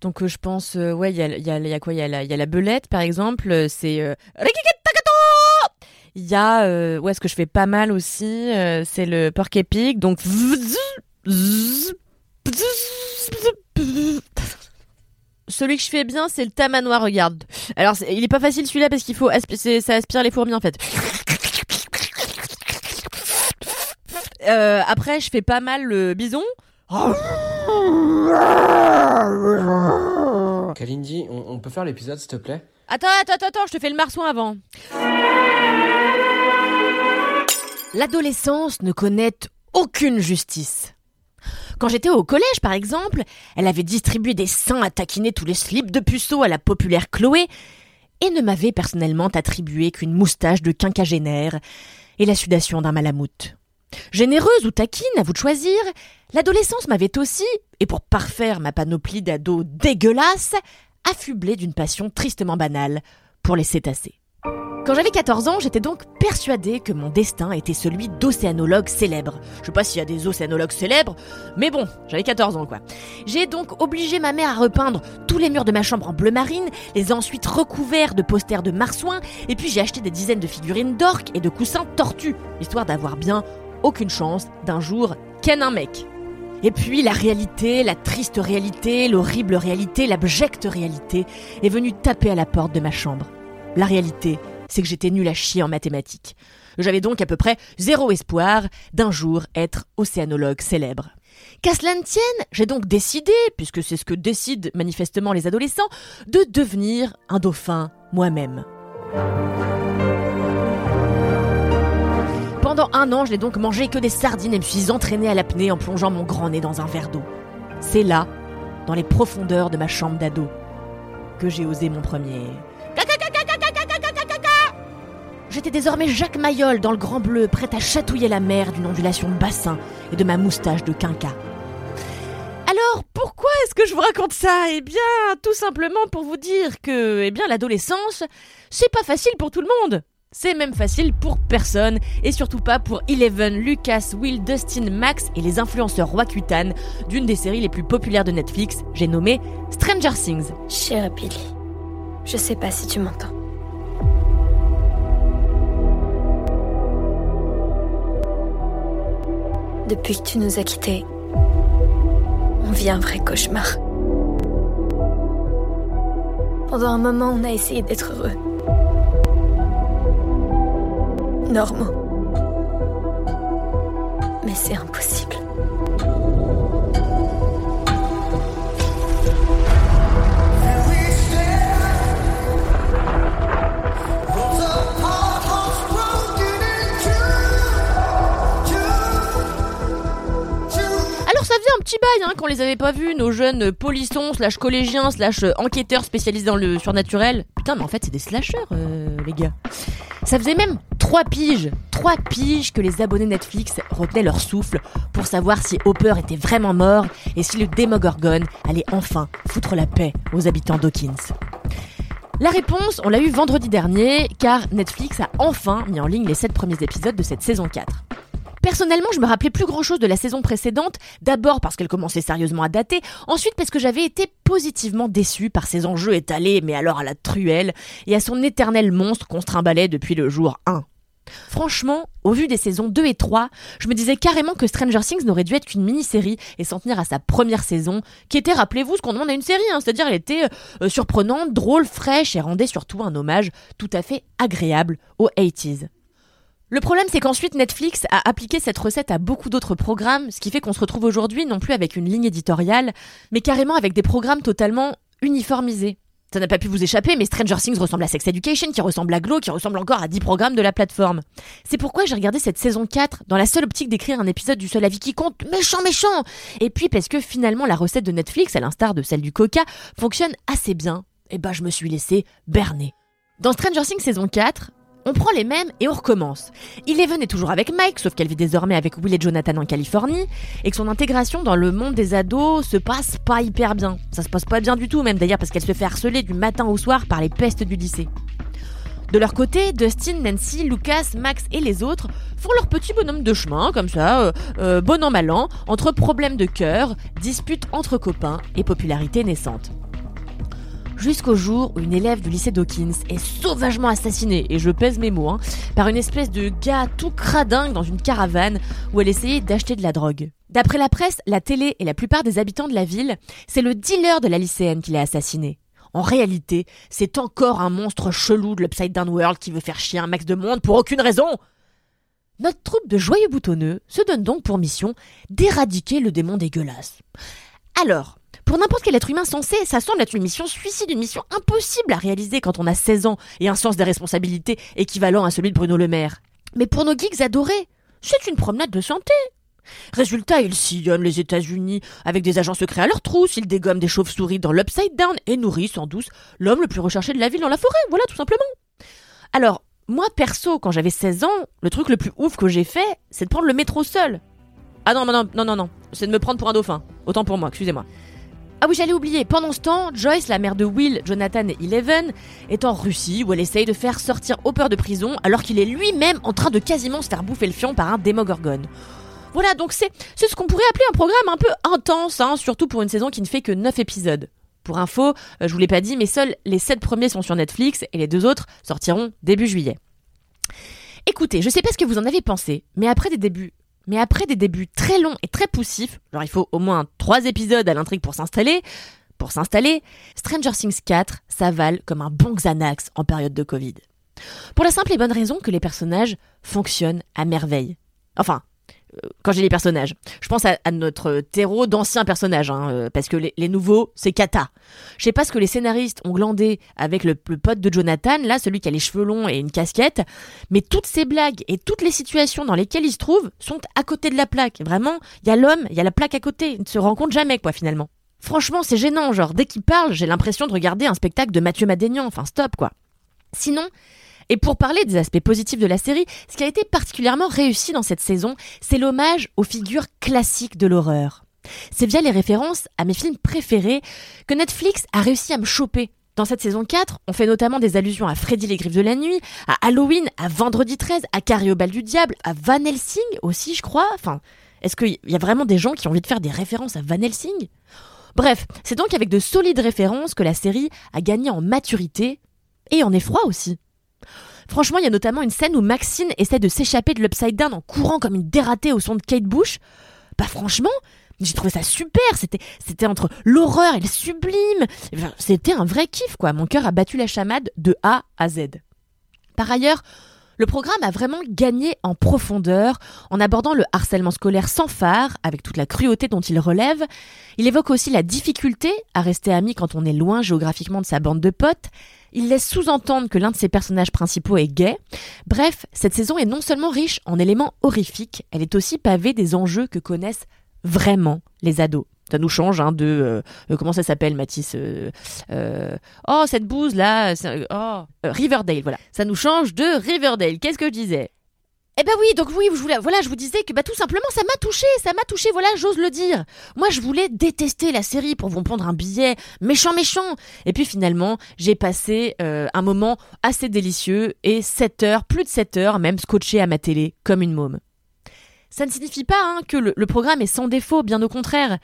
Donc euh, je pense, euh, ouais, il y a, y, a, y a quoi? Il y, a la- belette, par exemple. euh, C'est il y a ouais, ce que je fais pas mal aussi, c'est le porc épic. Donc celui que je fais bien, c'est le tamanois. Regarde. Alors il est pas facile celui-là parce qu'il faut ça aspire les fourmis en fait. Après, je fais pas mal le bison. Kalindi, on, peut faire l'épisode s'il te plaît? Attends, attends, attends, je te fais le marsouin avant. L'adolescence ne connaît aucune justice. Quand j'étais au collège, par exemple, elle avait distribué des seins à taquiner tous les slips de puceau à la populaire Chloé et ne m'avait personnellement attribué qu'une moustache de quinquagénaire et la sudation d'un malamute. Généreuse ou taquine, à vous de choisir, l'adolescence m'avait aussi, et pour parfaire ma panoplie d'ados dégueulasse, affublé d'une passion tristement banale pour les cétacés. Quand j'avais 14 ans, j'étais donc persuadée que mon destin était celui d'océanologue célèbre. Je sais pas s'il y a des océanologues célèbres, mais bon, j'avais 14 ans quoi. J'ai donc obligé ma mère à repeindre tous les murs de ma chambre en bleu marine, les ai ensuite recouverts de posters de marsouins, et puis j'ai acheté des dizaines de figurines d'orques et de coussins tortues, histoire d'avoir bien aucune chance d'un jour ken un mec. Et puis la réalité, la triste réalité, l'horrible réalité, l'abjecte réalité est venue taper à la porte de ma chambre. La réalité, c'est que j'étais nulle à chier en mathématiques. J'avais donc à peu près zéro espoir d'un jour être océanologue célèbre. Qu'à cela ne tienne, j'ai donc décidé, puisque c'est ce que décident manifestement les adolescents, de devenir un dauphin moi-même. Un an, je n'ai donc mangé que des sardines et me suis entraîné à l'apnée en plongeant mon grand nez dans un verre d'eau. C'est là, dans les profondeurs de ma chambre d'ado, que j'ai osé mon premier. J'étais désormais Jacques Mayol dans le grand bleu, prêt à chatouiller la mer d'une ondulation de bassin et de ma moustache de quinca. Alors, pourquoi est-ce que je vous raconte ça Eh bien, tout simplement pour vous dire que, eh bien, l'adolescence, c'est pas facile pour tout le monde. C'est même facile pour personne, et surtout pas pour Eleven, Lucas, Will, Dustin, Max et les influenceurs Roacutan d'une des séries les plus populaires de Netflix, j'ai nommé Stranger Things. Cher Billy, je sais pas si tu m'entends. Depuis que tu nous as quittés, on vit un vrai cauchemar. Pendant un moment, on a essayé d'être heureux. Normaux. Mais c'est impossible. Alors ça faisait un petit bail hein, qu'on les avait pas vus, nos jeunes polissons, slash collégiens, slash enquêteurs spécialisés dans le surnaturel. Putain, mais en fait c'est des slashers, euh, Ça faisait même trois piges, trois piges que les abonnés Netflix retenaient leur souffle pour savoir si Hopper était vraiment mort et si le Démogorgon allait enfin foutre la paix aux habitants d'Hawkins. La réponse, on l'a eu vendredi dernier, car Netflix a enfin mis en ligne les 7 premiers épisodes de cette saison 4. Personnellement, je me rappelais plus grand chose de la saison précédente, d'abord parce qu'elle commençait sérieusement à dater, ensuite parce que j'avais été positivement déçue par ses enjeux étalés, mais alors à la truelle, et à son éternel monstre qu'on se trimballait depuis le jour 1. Franchement, au vu des saisons 2 et 3, je me disais carrément que Stranger Things n'aurait dû être qu'une mini-série et s'en tenir à sa première saison, qui était, rappelez-vous, ce qu'on demande à une série, hein, c'est-à-dire elle était euh, surprenante, drôle, fraîche et rendait surtout un hommage tout à fait agréable aux 80s. Le problème, c'est qu'ensuite Netflix a appliqué cette recette à beaucoup d'autres programmes, ce qui fait qu'on se retrouve aujourd'hui non plus avec une ligne éditoriale, mais carrément avec des programmes totalement uniformisés. Ça n'a pas pu vous échapper, mais Stranger Things ressemble à Sex Education, qui ressemble à Glow, qui ressemble encore à 10 programmes de la plateforme. C'est pourquoi j'ai regardé cette saison 4 dans la seule optique d'écrire un épisode du seul avis qui compte, méchant, méchant Et puis parce que finalement la recette de Netflix, à l'instar de celle du Coca, fonctionne assez bien, et bah je me suis laissé berner. Dans Stranger Things saison 4, on prend les mêmes et on recommence. Eleven est toujours avec Mike, sauf qu'elle vit désormais avec Will et Jonathan en Californie, et que son intégration dans le monde des ados se passe pas hyper bien. Ça se passe pas bien du tout même d'ailleurs parce qu'elle se fait harceler du matin au soir par les pestes du lycée. De leur côté, Dustin, Nancy, Lucas, Max et les autres font leur petit bonhomme de chemin, comme ça, euh, euh, bon an mal an, entre problèmes de cœur, disputes entre copains et popularité naissante jusqu'au jour où une élève du lycée Dawkins est sauvagement assassinée, et je pèse mes mots, hein, par une espèce de gars tout cradingue dans une caravane où elle essayait d'acheter de la drogue. D'après la presse, la télé et la plupart des habitants de la ville, c'est le dealer de la lycéenne qui l'a assassinée. En réalité, c'est encore un monstre chelou de l'Upside Down World qui veut faire chier un max de monde pour aucune raison. Notre troupe de joyeux boutonneux se donne donc pour mission d'éradiquer le démon dégueulasse. Alors, pour n'importe quel être humain sensé, ça semble être une mission suicide, une mission impossible à réaliser quand on a 16 ans et un sens des responsabilités équivalent à celui de Bruno Le Maire. Mais pour nos geeks adorés, c'est une promenade de santé. Résultat, ils sillonnent les États-Unis avec des agents secrets à leur trousse, ils dégomment des chauves-souris dans l'Upside Down et nourrissent en douce l'homme le plus recherché de la ville dans la forêt, voilà tout simplement. Alors, moi perso, quand j'avais 16 ans, le truc le plus ouf que j'ai fait, c'est de prendre le métro seul. Ah non, non, non, non, non, c'est de me prendre pour un dauphin. Autant pour moi, excusez-moi. Ah oui, j'allais oublier. Pendant ce temps, Joyce, la mère de Will, Jonathan et Eleven, est en Russie où elle essaye de faire sortir Hopper de prison alors qu'il est lui-même en train de quasiment se faire bouffer le fion par un démogorgone. Voilà, donc c'est ce qu'on pourrait appeler un programme un peu intense, hein, surtout pour une saison qui ne fait que 9 épisodes. Pour info, euh, je vous l'ai pas dit, mais seuls les 7 premiers sont sur Netflix et les deux autres sortiront début juillet. Écoutez, je sais pas ce que vous en avez pensé, mais après des débuts mais après des débuts très longs et très poussifs, genre il faut au moins trois épisodes à l'intrigue pour s'installer, pour s'installer, Stranger Things 4 s'avale comme un bon Xanax en période de Covid. Pour la simple et bonne raison que les personnages fonctionnent à merveille. Enfin, quand j'ai les personnages. Je pense à, notre terreau d'anciens personnages, hein, euh, parce que les, nouveaux, c'est cata. Je sais pas ce que les scénaristes ont glandé avec le, pote de Jonathan, là, celui qui a les cheveux longs et une casquette, mais toutes ces blagues et toutes les situations dans lesquelles il se trouve sont à côté de la plaque. Vraiment, il y a l'homme, il y a la plaque à côté, ils ne se rencontrent jamais, quoi, finalement. Franchement, c'est gênant, genre, dès qu'il parle, j'ai l'impression de regarder un spectacle de Mathieu Madénian, enfin, stop, quoi. Sinon, et pour parler des aspects positifs de la série, ce qui a été particulièrement réussi dans cette saison, c'est l'hommage aux figures classiques de l'horreur. C'est via les références à mes films préférés que Netflix a réussi à me choper. Dans cette saison 4, on fait notamment des allusions à Freddy les Griffes de la Nuit, à Halloween, à Vendredi 13, à Carrie au bal du diable, à Van Helsing aussi, je crois. Enfin, est-ce qu'il y a vraiment des gens qui ont envie de faire des références à Van Helsing? Bref, c'est donc avec de solides références que la série a gagné en maturité et en effroi aussi. Franchement, il y a notamment une scène où Maxine essaie de s'échapper de l'Upside Down en courant comme une dératée au son de Kate Bush. Bah franchement, j'ai trouvé ça super. C'était, entre l'horreur et le sublime. c'était un vrai kiff, quoi. Mon cœur a battu la chamade de A à Z. Par ailleurs, le programme a vraiment gagné en profondeur en abordant le harcèlement scolaire sans phare, avec toute la cruauté dont il relève. Il évoque aussi la difficulté à rester ami quand on est loin géographiquement de sa bande de potes, il laisse sous-entendre que l'un de ses personnages principaux est gay. Bref, cette saison est non seulement riche en éléments horrifiques, elle est aussi pavée des enjeux que connaissent vraiment les ados. Ça nous change hein, de euh, comment ça s'appelle Mathis euh, euh, Oh cette bouse là, oh Riverdale voilà. Ça nous change de Riverdale. Qu'est-ce que je disais? Eh ben oui, donc oui, je voilà, je vous disais que bah tout simplement ça m'a touché, ça m'a touché, voilà, j'ose le dire. Moi, je voulais détester la série pour vous prendre un billet méchant, méchant. Et puis finalement, j'ai passé euh, un moment assez délicieux et 7 heures, plus de 7 heures, même scotché à ma télé comme une môme. Ça ne signifie pas hein, que le programme est sans défaut, bien au contraire.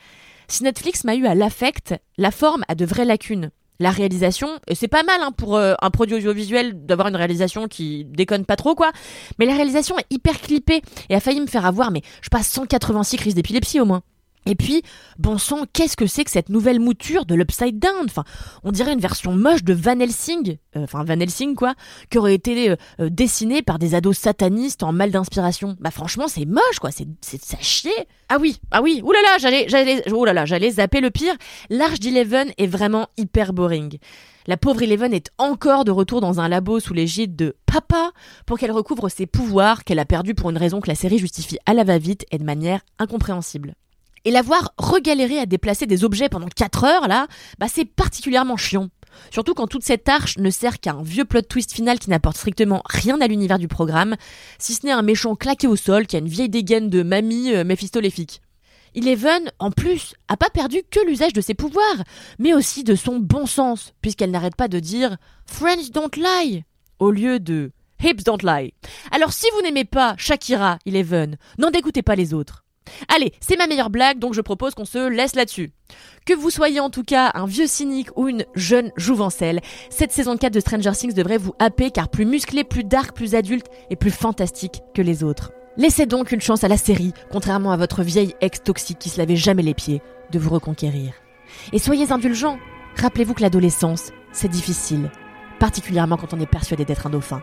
Si Netflix m'a eu à l'affect, la forme a de vraies lacunes. La réalisation, et c'est pas mal hein, pour euh, un produit audiovisuel d'avoir une réalisation qui déconne pas trop quoi, mais la réalisation est hyper clippée et a failli me faire avoir, mais je passe 186 crises d'épilepsie au moins. Et puis, bon sang, qu'est-ce que c'est que cette nouvelle mouture de l'Upside Down? Enfin, on dirait une version moche de Van Helsing, euh, enfin Van Helsing quoi, qui aurait été euh, euh, dessinée par des ados satanistes en mal d'inspiration. Bah franchement, c'est moche quoi, c'est ça chier. Ah oui, ah oui, oulala, j'allais j'allais oh là là, j'allais zapper le pire. L'arche d'Eleven est vraiment hyper boring. La pauvre Eleven est encore de retour dans un labo sous l'égide de Papa pour qu'elle recouvre ses pouvoirs qu'elle a perdus pour une raison que la série justifie à la va-vite et de manière incompréhensible. Et la voir regalérer à déplacer des objets pendant 4 heures, là, bah c'est particulièrement chiant. Surtout quand toute cette arche ne sert qu'à un vieux plot twist final qui n'apporte strictement rien à l'univers du programme, si ce n'est un méchant claqué au sol qui a une vieille dégaine de mamie euh, méphistoléfique. Eleven, en plus, a pas perdu que l'usage de ses pouvoirs, mais aussi de son bon sens, puisqu'elle n'arrête pas de dire Friends don't lie au lieu de Hips don't lie. Alors si vous n'aimez pas Shakira, Eleven, n'en dégoûtez pas les autres. Allez, c'est ma meilleure blague, donc je propose qu'on se laisse là-dessus. Que vous soyez en tout cas un vieux cynique ou une jeune jouvencelle, cette saison 4 de Stranger Things devrait vous happer car plus musclé, plus dark, plus adulte et plus fantastique que les autres. Laissez donc une chance à la série, contrairement à votre vieille ex toxique qui se lavait jamais les pieds, de vous reconquérir. Et soyez indulgents. Rappelez-vous que l'adolescence, c'est difficile, particulièrement quand on est persuadé d'être un dauphin.